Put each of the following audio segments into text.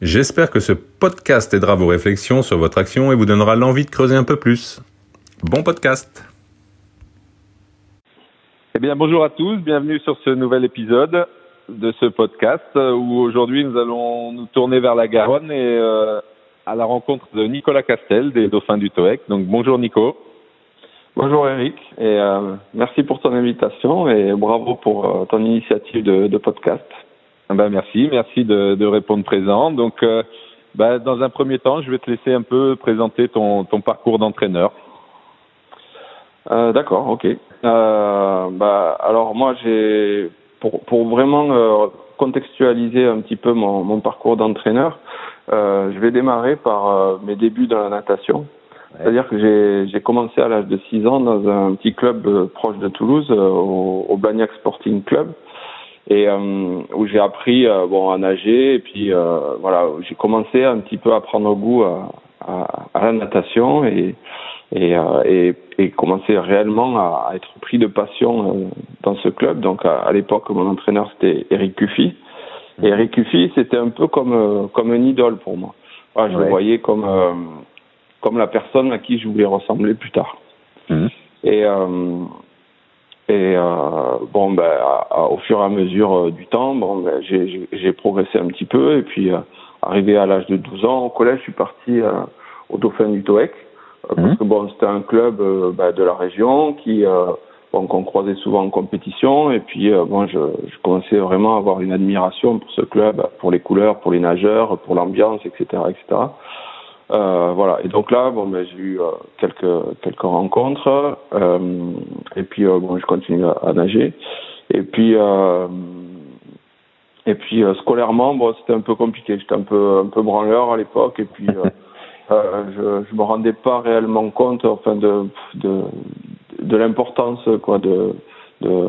J'espère que ce podcast aidera vos réflexions sur votre action et vous donnera l'envie de creuser un peu plus. Bon podcast Eh bien bonjour à tous, bienvenue sur ce nouvel épisode de ce podcast où aujourd'hui nous allons nous tourner vers la Garonne et euh, à la rencontre de Nicolas Castel des Dauphins du TOEC. Donc bonjour Nico. Bonjour Eric et euh, merci pour ton invitation et bravo pour euh, ton initiative de, de podcast. Ah ben merci, merci de, de répondre présent. Donc, euh, ben, dans un premier temps, je vais te laisser un peu présenter ton, ton parcours d'entraîneur. Euh, D'accord, ok. Euh, bah, alors moi, j'ai pour, pour vraiment euh, contextualiser un petit peu mon, mon parcours d'entraîneur, euh, je vais démarrer par mes débuts dans la natation. Ouais. C'est-à-dire que j'ai commencé à l'âge de 6 ans dans un petit club proche de Toulouse, au, au Blagnac Sporting Club et euh, où j'ai appris euh, bon à nager et puis euh, voilà j'ai commencé un petit peu à prendre goût à, à, à la natation et et, et, et commencer réellement à, à, être pris de passion dans ce club. Donc à, à l'époque, mon entraîneur c'était Eric Cuffy. Et Eric Cuffy, c'était un peu comme comme une idole pour moi. Voilà, je ouais. le voyais comme comme la personne à qui je voulais ressembler plus tard. Mmh. Et et euh, bon, ben, au fur et à mesure euh, du temps, bon, ben, j'ai progressé un petit peu. Et puis, euh, arrivé à l'âge de 12 ans, au collège, je suis parti euh, au Dauphin du TOEC. Euh, parce que bon, c'était un club ben, de la région qui bon, qu'on croisait souvent en compétition. Et puis, bon, je, je, commençais vraiment à avoir une admiration pour ce club, pour les couleurs, pour les nageurs, pour l'ambiance, etc., etc. Euh, voilà. Et donc là, bon, ben, j'ai eu euh, quelques quelques rencontres. Euh, et puis bon, je continue à, à, nager. Et puis et puis scolairement, bon, c'était un peu compliqué. J'étais un peu un peu branleur à l'époque. Et puis je je me rendais pas réellement compte, enfin, de de de l'importance quoi de de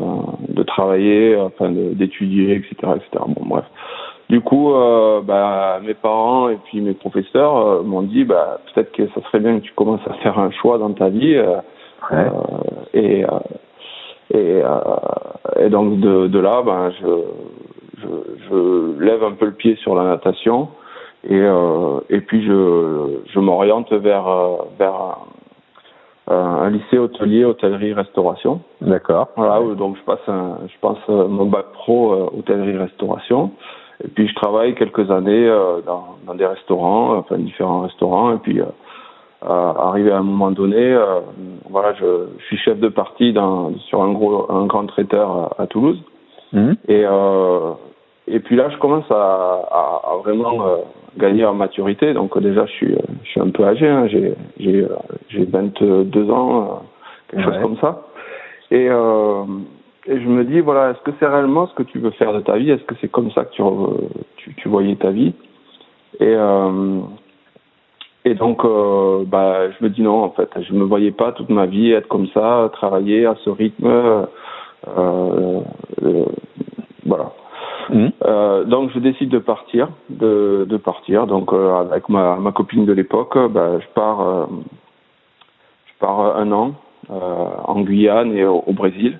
de travailler, enfin, d'étudier, etc., etc. Bon, bref. Du coup, euh, bah, mes parents et puis mes professeurs euh, m'ont dit, bah, peut-être que ça serait bien que tu commences à faire un choix dans ta vie. Euh, ouais. et et, et donc de, de là, ben, je, je, je, lève un peu le pied sur la natation et et puis je je m'oriente vers vers un lycée hôtelier, hôtellerie, restauration. D'accord. Voilà, donc je passe un, je passe mon bac pro hôtellerie, restauration. Et puis je travaille quelques années euh, dans, dans, des restaurants, enfin différents restaurants. Et puis euh, arrivé à un moment donné, euh, voilà, je, je, suis chef de partie dans, sur un gros, un grand traiteur à, à Toulouse. Mmh. Et et puis là, je commence à, à, à vraiment gagner en maturité. Donc déjà, je suis je suis un peu âgé. Hein. J'ai j'ai j'ai 22 ans, quelque ouais. chose comme ça. Et et je me dis voilà est-ce que c'est réellement ce que tu veux faire de ta vie? Est-ce que c'est comme ça que tu, tu, tu voyais ta vie? Et euh, et donc euh, bah je me dis non en fait. Je me voyais pas toute ma vie être comme ça travailler à ce rythme euh, euh voilà. Mmh. donc je décide de partir de, de partir. Donc avec ma, ma copine de l'époque bah, je pars je pars un an en Guyane et au, au Brésil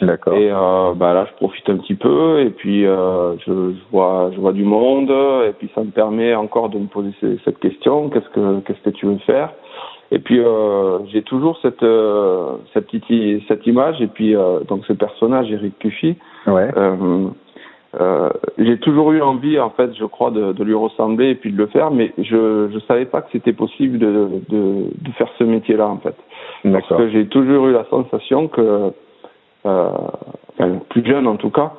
D'accord. Et euh, bah là, je profite un petit peu et puis euh, je, je, vois, je vois du monde et puis ça me permet encore de me poser cette question qu'est-ce que qu'est-ce que tu veux faire? Et puis euh, j'ai toujours cette cette petite cette image et puis donc ce personnage Eric Cuffy. Ouais. J'ai toujours eu envie, en fait, je crois, de, de, lui ressembler et puis de le faire, mais je je savais pas que c'était possible de, de, de faire ce métier-là, en fait. Parce que j'ai toujours eu la sensation que enfin, plus jeune en tout cas,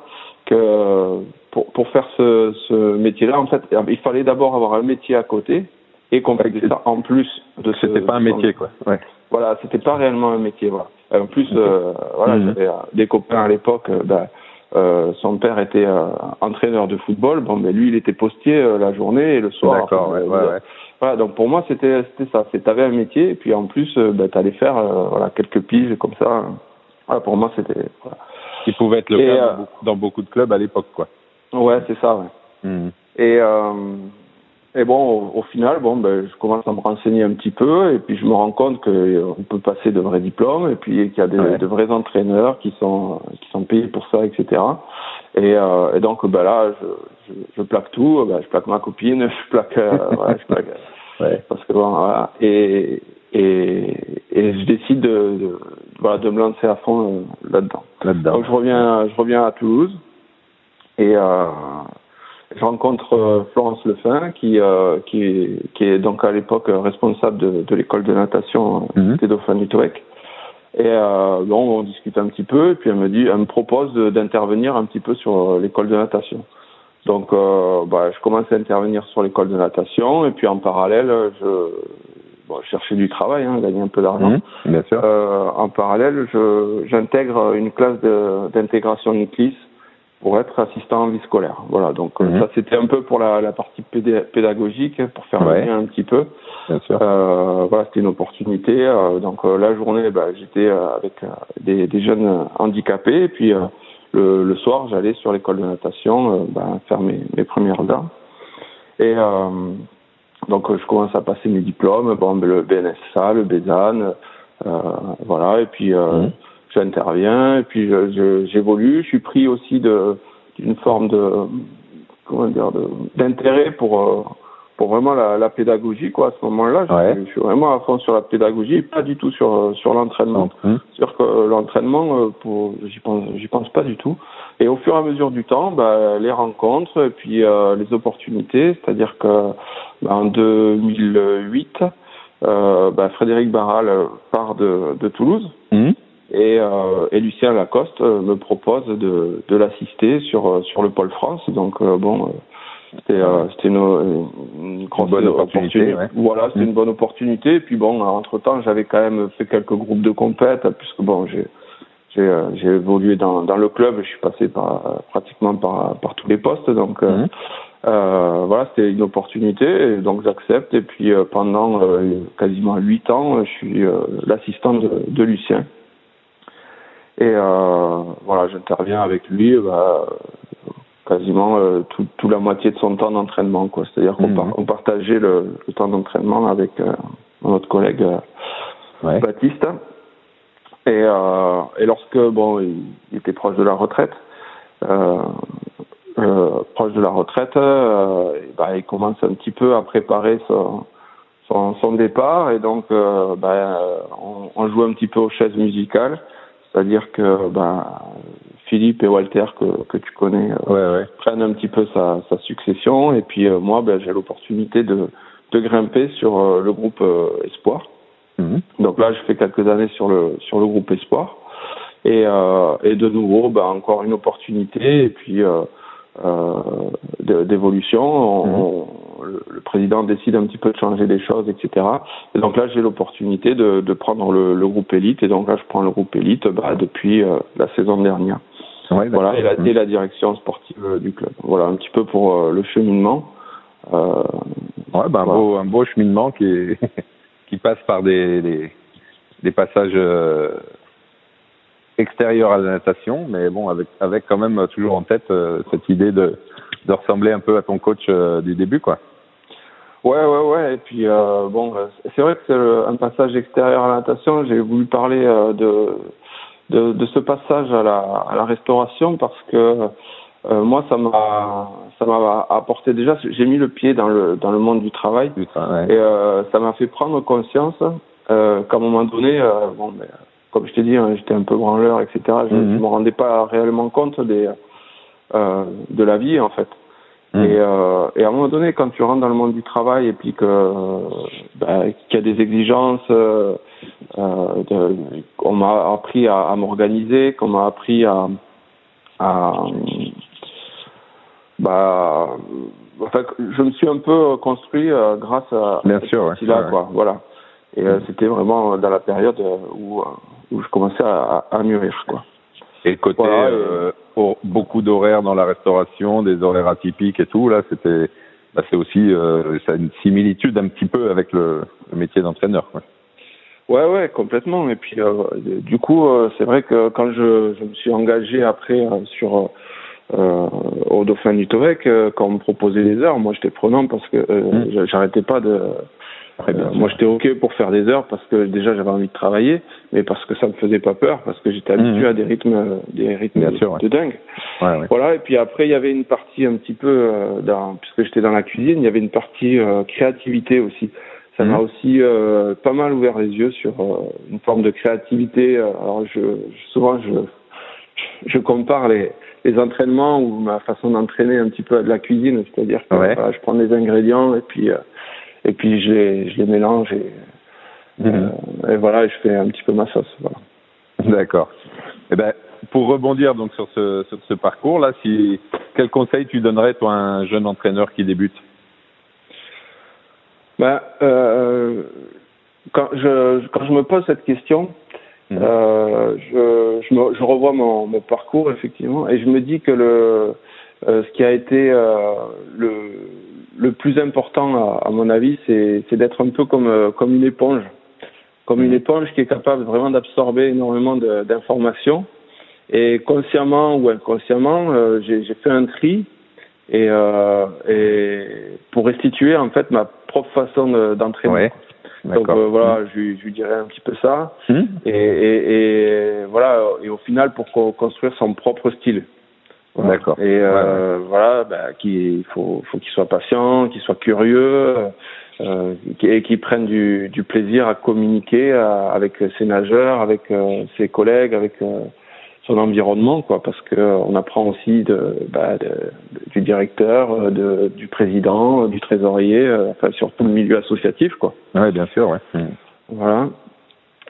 que pour, pour faire ce, ce métier-là, en fait, il fallait d'abord avoir un métier à côté et qu'on faisait ça en plus de ce. C'était pas un métier, quoi. Ouais. Voilà, c'était pas réellement un métier, voilà. En plus, euh, voilà, mmh. j'avais des copains à l'époque, ben, son père était entraîneur de football. Bon, mais lui, il était postier la journée et le soir. D'accord, ouais, ouais, Voilà, donc pour moi, c'était c'était ça. C'est t'avais un métier et puis en plus, ben, t'allais faire voilà quelques piges comme ça. Voilà, pour moi, c'était. Voilà. Qui pouvait être le cas dans, beaucoup, dans, beaucoup, de clubs à l'époque, quoi. Ouais, c'est ça. Ouais. Mmh. Et et bon, au, au, final, bon, ben, je commence à me renseigner un petit peu, et puis je me rends compte qu'on euh, peut passer de vrais diplômes, et puis qu'il y a des, ouais. de vrais entraîneurs qui sont qui sont payés pour ça, etc. Et, euh, et donc, ben là, je, je, je plaque tout, ben, je plaque ma copine, je plaque, euh, je plaque, ouais. parce que bon, voilà, et et, et je décide de, de, voilà, de me lancer à fond euh, là-dedans. Là-dedans. Donc je reviens, je reviens à Toulouse, et euh, je rencontre euh, Florence Lefin, qui, euh, qui, est, qui est donc à l'époque responsable de, de l'école de natation Mhm. des Dauphins du Touec. Et bon, on discute un petit peu, et puis elle me dit, elle me propose d'intervenir un petit peu sur l'école de natation. Donc, euh, bah, je commence à intervenir sur l'école de natation, et puis en parallèle, je, bon, je cherchais du travail, hein, gagner un peu d'argent. Mmh, bien sûr. Euh, en parallèle, j'intègre une classe d'intégration NICLIS pour être assistant en vie scolaire. Voilà, donc Mhm. ça c'était un peu pour la, la partie pédagogique, pour faire Ouais. un petit peu. Bien sûr. Euh, voilà, c'était une opportunité. Euh, donc euh, la journée, bah, j'étais euh, avec euh, des, des jeunes handicapés, et puis euh, le, le soir, j'allais sur l'école de natation euh, bah, faire mes, mes premières heures. Et euh, donc je commence à passer mes diplômes, bon, le BNSA, le BESAN, euh, voilà, et puis euh, Mhm. j'interviens, et puis je- je- j'évolue. Je, suis pris aussi d'une forme de comment dire d'intérêt pour euh, pour vraiment la, la pédagogie quoi. À ce moment-là, je, Ouais. je suis vraiment à fond sur la pédagogie, et pas du tout sur euh, sur l'entraînement. Mmh. Sur que euh, l'entraînement, euh, pour j'y pense j'y pense pas du tout. Et au fur et à mesure du temps, bah, les rencontres et puis euh, les opportunités, c'est-à-dire que bah, en 2008, euh, bah, Frédéric Barral part de, de Toulouse Mmh. et, euh, et Lucien Lacoste me propose de, de l'assister sur sur le pôle France. Donc euh, bon, euh, c'était euh, c'était une, une grosse bonne opportunité, ouais. Voilà, c'était Mm. une bonne opportunité. Et puis bon, entre temps, j'avais quand même fait quelques groupes de compète puisque bon, j'ai j'ai euh, j'ai évolué dans dans le club. Je suis passé par pratiquement par par tous les postes. Donc euh, Mhm. euh, voilà, c'était une opportunité, et donc j'accepte. Et puis euh, pendant quasiment huit ans, je suis l'assistant de, de Lucien. Et euh, voilà, j'interviens avec lui bah, quasiment euh, tout, tout la moitié de son temps d'entraînement, quoi. C'est-à-dire qu'on Mhm. par- on partageait le, le temps d'entraînement avec euh, notre collègue euh, Ouais. Baptiste. Et, euh, et lorsque bon, il, il était proche de la retraite, euh, euh, proche de la retraite, euh, et bah, il commence un petit peu à préparer son, son, son départ et donc euh, bah, on, on joue un petit peu aux chaises musicales, c'est-à-dire que bah, Philippe et Walter que, que tu connais euh, Ouais, ouais. prennent un petit peu sa, sa succession et puis euh, moi ben, j'ai l'opportunité de, de grimper sur euh, le groupe euh, Espoir. Mmh. Donc là, je fais quelques années sur le sur le groupe Espoir. Et, et de nouveau, bah, encore une opportunité et puis d'évolution. On- Mhm. le, le président décide un petit peu de changer les choses, etc. Et donc là, j'ai l'opportunité de, de prendre le, le groupe élite. Et donc là, je prends le groupe élite bah, depuis la saison dernière. Ouais. Voilà, et la, et la direction sportive euh, du club. Voilà, un petit peu pour euh, le cheminement. Euh, Ouais, ben, un, Voilà. beau, un beau cheminement qui, est- qui passe par des, des, des passages extérieurs à la natation, mais bon, avec, avec quand même toujours en tête cette idée de, de ressembler un peu à ton coach du début, quoi. Ouais, ouais, ouais. Et puis, euh, bon, c'est vrai que c'est un passage extérieur à la natation. J'ai voulu parler euh, de, de, de ce passage à la, à la restauration parce que euh, moi, ça m'a, ça m'a apporté déjà. J'ai mis le pied dans le, dans le monde du travail Putain, ouais. et euh, ça m'a fait prendre conscience euh, qu'à un moment donné, euh, bon, ben, comme je t'ai dit, hein, j'étais un peu branleur, etc. Je ne Mhm. me rendais pas réellement compte des, euh, de la vie, en fait. Mmh. Et, euh, et à un moment donné, quand tu rentres dans le monde du travail et puis que euh, ben, qu'il y a des exigences, euh, euh, de- qu'on m'a appris à, à m'organiser, qu'on m'a appris à, à bah, enfin, je me suis un peu construit euh, grâce à Bien sûr, ouais. là, Ouais, quoi. Voilà. Et euh, c'était vraiment dans la période où, où je commençais à, à mûrir, quoi. Et le côté Voilà, euh, beaucoup d'horaires dans la restauration, des horaires atypiques et tout. Là, c'était, bah, c'est aussi, euh, ça a une similitude un petit peu avec le, le métier d'entraîneur. Quoi. Ouais, ouais, complètement. Et puis, euh, du coup, euh, c'est vrai que quand je, je, me suis engagé après euh, sur euh, au Dauphin du Tovec, quand on me proposait des heures, moi j'étais prenant parce que mmh. j'arrêtais pas de. Moi j'étais ok pour faire des heures parce que déjà j'avais envie de travailler, mais parce que ça me faisait pas peur, parce que j'étais habitué mmh. à des rythmes, des rythmes Bien de, sûr, ouais. de dingue. Ouais, ouais. Voilà. Et puis après il y avait une partie un petit peu, dans, puisque j'étais dans la cuisine, il y avait une partie créativité aussi ça m'a mhm. aussi euh, pas mal ouvert les yeux sur euh, une forme de créativité. Alors je, souvent je je compare les les entraînements ou ma façon d'entraîner un petit peu à de la cuisine, c'est-à-dire que je prends des ingrédients et puis euh, et puis je les je les mélange et, mhm. et voilà, je fais un petit peu ma sauce. Voilà. D'accord. Eh ben pour rebondir donc sur ce sur ce parcours là, si quel conseil tu donnerais toi à un jeune entraîneur qui débute? Ben, euh, quand, je, quand je me pose cette question, mmh. euh, je, je, me, je, revois mon, mon, parcours, effectivement, et je me dis que le, euh, ce qui a été euh, le, le plus important, à, à mon avis, c'est d'être un peu comme, euh, comme une éponge. Comme une mmh. éponge qui est capable vraiment d'absorber énormément d'informations. Et consciemment ou inconsciemment, euh, j'ai fait un tri et, euh, et pour restituer en fait ma propre façon d'entraîner. Ouais. Donc euh, voilà, mmh. je, je lui dirais un petit peu ça. Mmh. Et, et, et, voilà, et au final pour construire son propre style. Voilà. D'accord. Et euh, ouais. voilà, bah, il faut, faut qu'il soit patient, qu'il soit curieux, euh, et qu'il prenne du, du, plaisir à communiquer à, avec ses nageurs, avec euh, ses collègues, avec euh, son environnement, quoi, parce que on apprend aussi de, bah, de, du directeur, euh, de, du président, du trésorier, euh, enfin surtout le milieu associatif, quoi. Ouais, bien sûr, ouais. Mmh.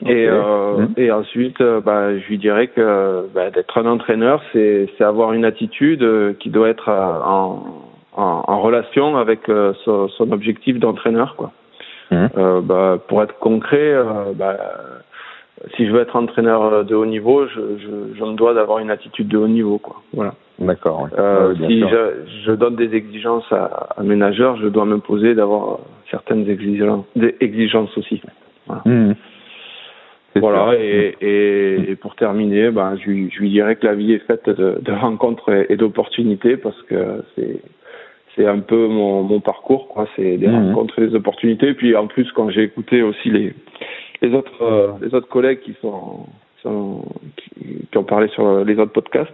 Okay. Et, euh, mmh. et ensuite, euh, bah, je lui dirais que bah, d'être un entraîneur, c'est avoir une attitude qui doit être en, en, en relation avec son, son objectif d'entraîneur, quoi. Mmh. Euh, bah, pour être concret, bah, si je veux être entraîneur euh, de haut niveau, je, je, je me dois d'avoir une attitude de haut niveau, quoi. Voilà. D'accord. Euh, si je, je, donne des exigences à, à mes nageurs, je dois m'imposer d'avoir certaines exigences, des exigences aussi. Voilà. Mmh. Voilà, et, et, et, pour terminer, ben, je, je, lui dirais que la vie est faite de, de rencontres et, et d'opportunités parce que c'est c'est un peu mon, mon parcours, quoi. C'est des mmh. rencontres et des opportunités. Puis en plus, quand j'ai écouté aussi les les autres euh, les autres collègues qui sont, sont qui, qui, ont parlé sur les autres podcasts,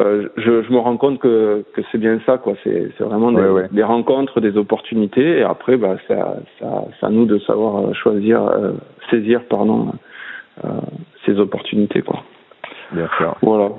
euh, je, je, me rends compte que, que c'est bien ça quoi. C'est c'est vraiment des, ouais, ouais. des, rencontres, des opportunités et après bah c'est à nous de savoir euh, choisir euh, saisir pardon ces opportunités quoi. Bien sûr. Voilà.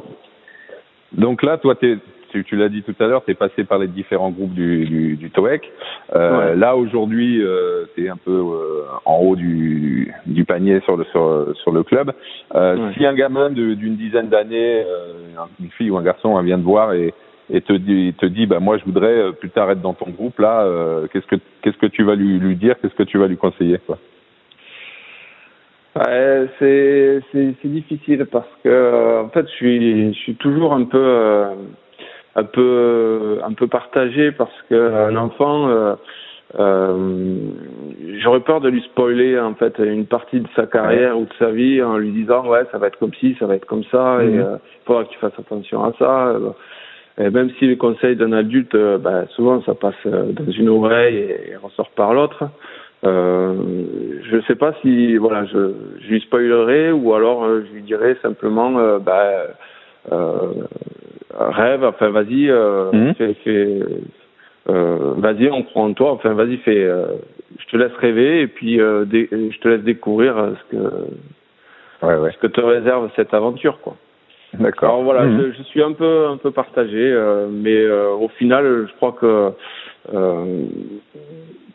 Donc là, toi, tu l'as dit tout à l'heure, tu es passé par les différents groupes du, du, du TOEC. Euh, ouais. Là, aujourd'hui, euh, tu es un peu euh, en haut du, du panier sur le, sur, sur le club. Euh, ouais. Si un gamin d'une dizaine d'années, euh, une fille ou un garçon, vient te voir et, et te dit, te dit bah, moi, je voudrais euh, plus tard être dans ton groupe, là, qu'est-ce que qu'est-ce que tu vas lui, lui dire Qu'est-ce que tu vas lui conseiller quoi? Ouais, c'est c'est difficile parce que en fait je suis je suis toujours un peu euh, un peu un peu partagé parce que un enfant euh, euh, j'aurais peur de lui spoiler en fait une partie de sa carrière ouais. ou de sa vie en lui disant ouais ça va être comme ci ça va être comme ça mmh. et euh, il faudra que tu fasses attention à ça et même si les conseils d'un adulte euh, bah, souvent ça passe euh, dans une oreille et, et ressort par l'autre euh, je sais pas si voilà je, je lui spoilerai ou alors je lui dirais simplement bah euh, rêve, enfin vas-y, euh, mmh. fais, fais euh, vas-y, on croit en toi, enfin vas-y, fais, euh, je te laisse rêver et puis euh, je te laisse découvrir ce que ouais, ouais. ce que te réserve cette aventure, quoi. D'accord. Alors voilà, mmh. je, je, suis un peu un peu partagé, mais au final, je crois que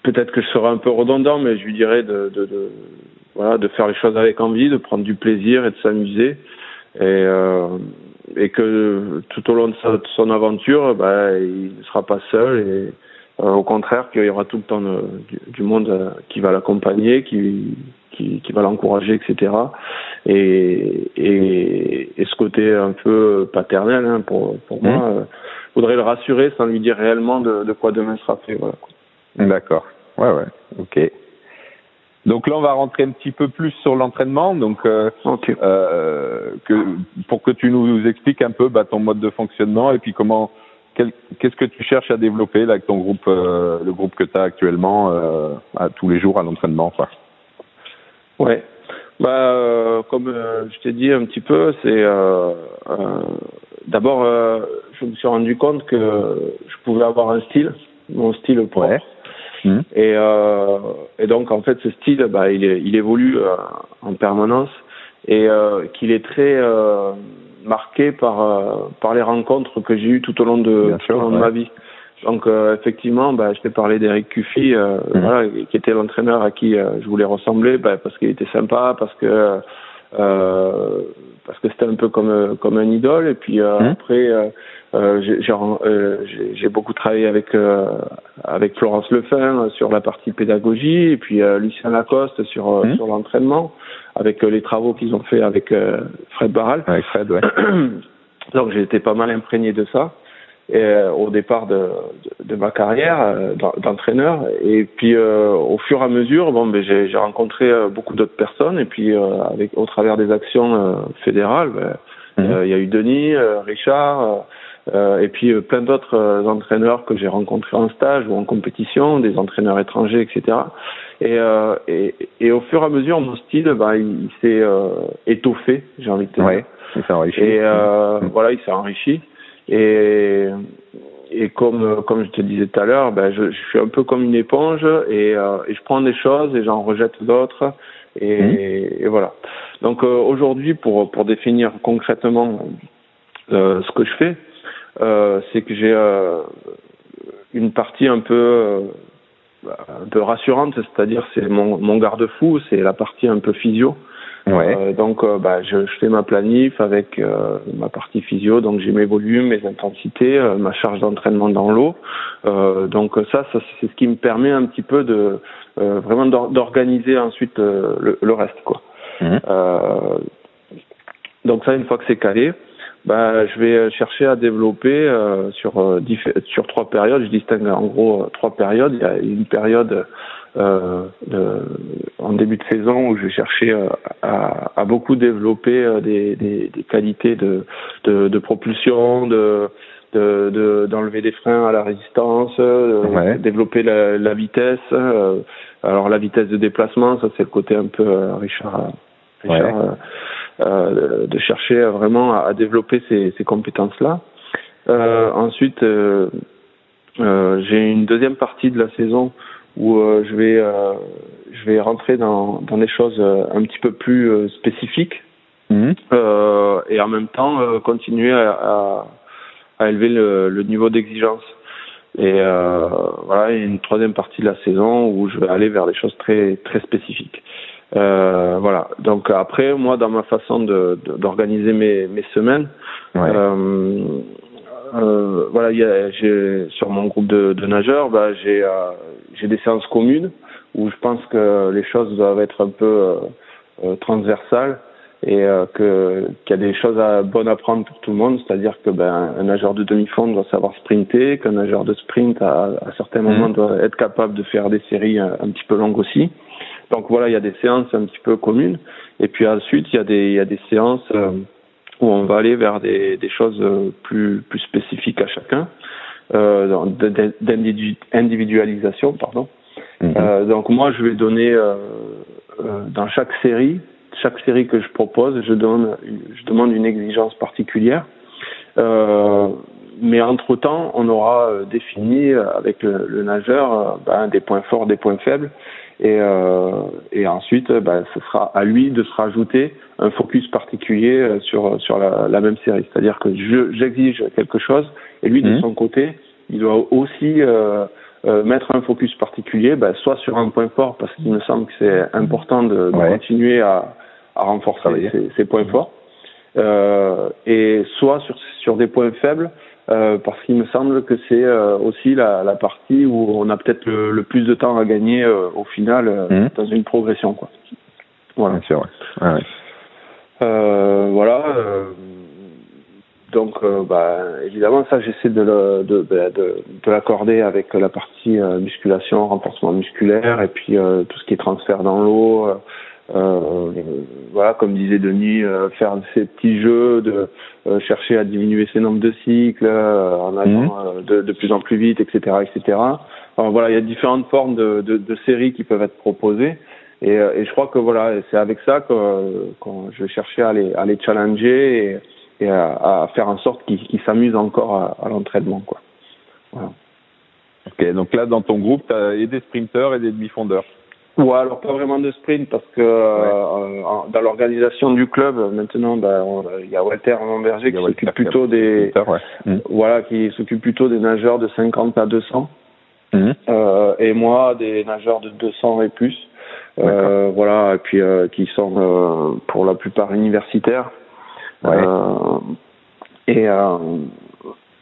peut-être que je serai un peu redondant, mais je lui dirais de, de, de, voilà, de faire les choses avec envie, de prendre du plaisir et de s'amuser. Et, euh, et que tout au long de, sa, de son aventure, bah, il ne sera pas seul et euh, au contraire qu'il y aura tout le temps de, du, du, monde euh, qui va l'accompagner, qui, qui, qui va l'encourager, etc. Et, et, et, ce côté un peu paternel hein, pour, pour mmh. moi, euh, faudrait le rassurer sans lui dire réellement de, de quoi demain sera fait. Voilà. D'accord. Ouais, ouais. Ok. Donc là, on va rentrer un petit peu plus sur l'entraînement. Donc, euh, euh, que, pour que tu nous expliques un peu bah, ton mode de fonctionnement et puis comment, qu'est-ce que tu cherches à développer là, avec ton groupe, euh, le groupe que tu as actuellement euh, à, tous les jours à l'entraînement. Quoi. Ouais. Bah, euh, comme je t'ai dit un petit peu, c'est d'abord, je me suis rendu compte que je pouvais avoir un style, mon style propre. Ouais Mmh. Et, euh, et donc en fait ce style, bah, il, il évolue euh, en permanence et euh, qu'il est très marqué par par les rencontres que j'ai eues tout au long de, tout au long de ma vie. Donc effectivement, bah, je t'ai parlé d'Eric Cuffy, mmh. voilà, qui était l'entraîneur à qui je voulais ressembler, bah, parce qu'il était sympa, parce que parce que c'était un peu comme comme un idole. Et puis mmh. après, euh, euh, j'ai beaucoup travaillé avec euh, avec Florence Lefin sur la partie pédagogie et puis Lucien Lacoste sur mmh. sur l'entraînement avec les travaux qu'ils ont fait avec Fred Barral. Avec Fred, ouais. Donc j'ai été pas mal imprégné de ça et, au départ de, de, ma carrière d'entraîneur. Et puis au fur et à mesure, bon, ben, j'ai rencontré beaucoup d'autres personnes et puis avec au travers des actions fédérales, ben, mmh. il y a eu Denis, Richard. Euh, et puis euh, plein d'autres euh, entraîneurs que j'ai rencontrés en stage ou en compétition, des entraîneurs étrangers, etc. Et, et, et, au fur et à mesure, mon style, bah, il, s'est étoffé, j'ai envie de dire. Ouais, il s'est enrichi. Et voilà, il s'est enrichi. Et, et comme comme je te disais tout à l'heure, ben je, je, suis un peu comme une éponge et, et je prends des choses et j'en rejette d'autres. Et, mmh. et, voilà. Donc aujourd'hui, pour pour définir concrètement ce que je fais, euh, c'est que j'ai euh, une partie un peu euh, un peu rassurante, c'est-à-dire c'est mon, mon garde-fou, c'est la partie un peu physio. Ouais. Euh, donc bah, je, je, fais ma planif avec euh, ma partie physio, donc j'ai mes volumes, mes intensités, euh, ma charge d'entraînement dans l'eau. donc ça, ça c'est ce qui me permet un petit peu de vraiment d'organiser ensuite le, le, reste quoi. Mmh. donc ça une fois que c'est calé, bah, je vais chercher à développer euh, sur euh, sur trois périodes. Je distingue en gros euh, trois périodes. Il y a une période euh, de, en début de saison où je vais chercher à, à, beaucoup développer des, des, des qualités de, de, de, propulsion, de d'enlever des freins à la résistance, de développer la, la vitesse. alors la vitesse de déplacement, ça c'est le côté un peu Richard. Richard euh, de chercher vraiment à, développer ces, ces compétences-là. Euh, ensuite, euh, euh, j'ai une deuxième partie de la saison où je vais je vais rentrer dans, dans des choses un petit peu plus spécifiques mmh. et en même temps continuer à, à, à élever le, le niveau d'exigence. Et euh, voilà, il y a une troisième partie de la saison où je vais aller vers des choses très très spécifiques. Euh, voilà. Donc après, moi, dans ma façon de d'organiser mes, mes semaines, euh, euh, voilà, j'ai sur mon groupe de, de nageurs, bah, j'ai euh, j'ai des séances communes où je pense que les choses doivent être un peu euh, transversales et que qu'il y a des choses à, bonnes à prendre pour tout le monde, c'est-à-dire que ben un nageur de demi-fond doit savoir sprinter, qu'un nageur de sprint à, à certains mmh. moments doit être capable de faire des séries un, un petit peu longues aussi. Donc voilà, il y a des séances un petit peu communes. Et puis ensuite, il y a des, il y a des séances euh, où on va aller vers des, des choses euh, plus, plus spécifiques à chacun, euh, d'individualisation, pardon. Mhm. Euh, donc moi, je vais donner dans chaque série, chaque série que je propose, je donne, je demande une exigence particulière. mais entre temps, on aura défini avec le, le nageur ben, des points forts, des points faibles, et, euh, et ensuite, bah, ce sera à lui de se rajouter un focus particulier euh, sur sur la, la même série. C'est-à-dire que je j'exige quelque chose et lui de mmh. son côté, il doit aussi euh, euh, mettre un focus particulier, bah, soit sur un point fort parce qu'il me semble que c'est important de, de continuer à, à renforcer ses, ses, points forts, euh, et soit sur sur des points faibles euh, parce qu'il me semble que c'est euh, aussi la, la, partie où on a peut-être le, le, plus de temps à gagner euh, au final mmh. dans une progression. Quoi. Voilà. Bien sûr, ouais. Ouais. Euh, voilà. euh, donc, bah, évidemment, ça, j'essaie de, le- de, bah, de, de l'accorder avec la partie euh, musculation, renforcement musculaire, et puis euh, tout ce qui est transfert dans l'eau. Euh, voilà, comme disait Denis, euh, faire ces petits jeux, de euh, chercher à diminuer ses nombres de cycles, euh, en allant euh, de, de plus en plus vite, etc., etc. Alors voilà, il y a différentes formes de, de, de séries qui peuvent être proposées. Et, euh, et je crois que voilà, c'est avec ça que, que je vais chercher à les, à les challenger et, et à, à faire en sorte qu'ils qu'ils s'amusent encore à, à l'entraînement. Quoi. Voilà. Ok, donc là, dans ton groupe, tu as et des sprinteurs et des demi-fondeurs. Ouais, alors pas vraiment de sprint parce que euh, dans l'organisation du club maintenant, ben, on- il y a Walter Lamberger qui s'occupe plutôt des ouais. Mhm. voilà qui s'occupe plutôt des nageurs de 50 à 200 Mhm. euh, et moi des nageurs de 200 et plus. Euh, voilà et puis euh, qui sont euh, pour la plupart universitaires. Ouais. Euh, et euh,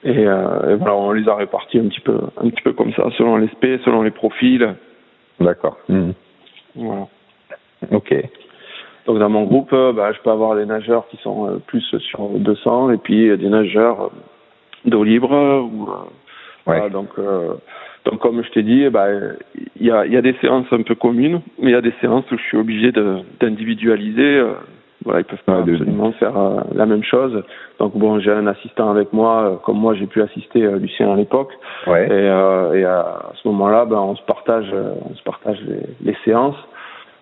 et, et voilà, on les a répartis un petit peu un petit peu comme ça selon les spé, selon les profils. D'accord. Mhm. Voilà. Ok. Donc dans mon groupe, euh, bah, je peux avoir des nageurs qui sont euh, plus sur 200 et puis euh, des nageurs d'eau libre. Ou, euh, voilà, donc, euh, donc comme je t'ai dit, bah, il y, a, y a des séances un peu communes, mais il y a des séances où je suis obligé d'individualiser. Voilà, ils peuvent pas Ouais, de- absolument faire euh, la même chose. Donc bon, j'ai un assistant avec moi, euh, comme moi j'ai pu assister euh, Lucien à l'époque. Ouais. Et, euh, et à ce moment-là, ben, on se partage, on se partage les, les séances.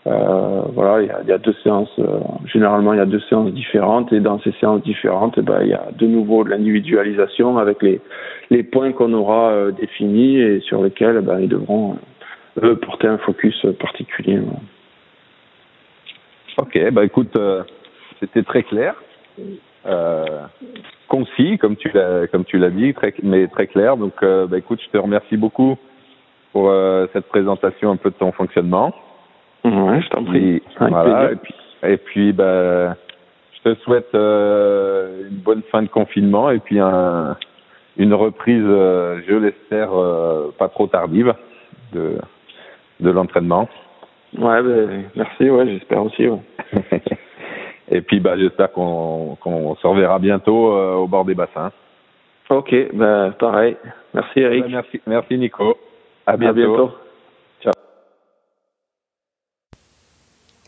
Euh, voilà, il y a, il y a deux séances. généralement, il y a deux séances différentes, et dans ces séances différentes, eh ben, il y a de nouveau de l'individualisation avec les les points qu'on aura définis et sur lesquels ben, ils devront eux, porter un focus particulier. Ok, bah écoute, euh, c'était très clair, euh, concis comme tu l'as comme tu l'as dit, très, mais très clair. Donc, euh, bah écoute, je te remercie beaucoup pour euh, cette présentation un peu de ton fonctionnement. Ouais, je t'en prie. Et, voilà, et puis, et puis bah, je te souhaite euh, une bonne fin de confinement et puis un, une reprise, je l'espère, euh, pas trop tardive de, de l'entraînement. Ouais, ben, merci. Ouais, j'espère aussi. Ouais. et puis bah, j'espère qu'on qu'on se reverra bientôt euh, au bord des bassins. Ok, ben pareil. Merci Eric. Bah, merci, merci Nico. À bientôt. À bientôt.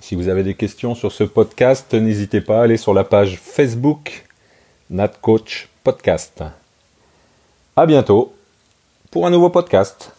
Si vous avez des questions sur ce podcast, n'hésitez pas à aller sur la page Facebook NatCoach Podcast. À bientôt pour un nouveau podcast.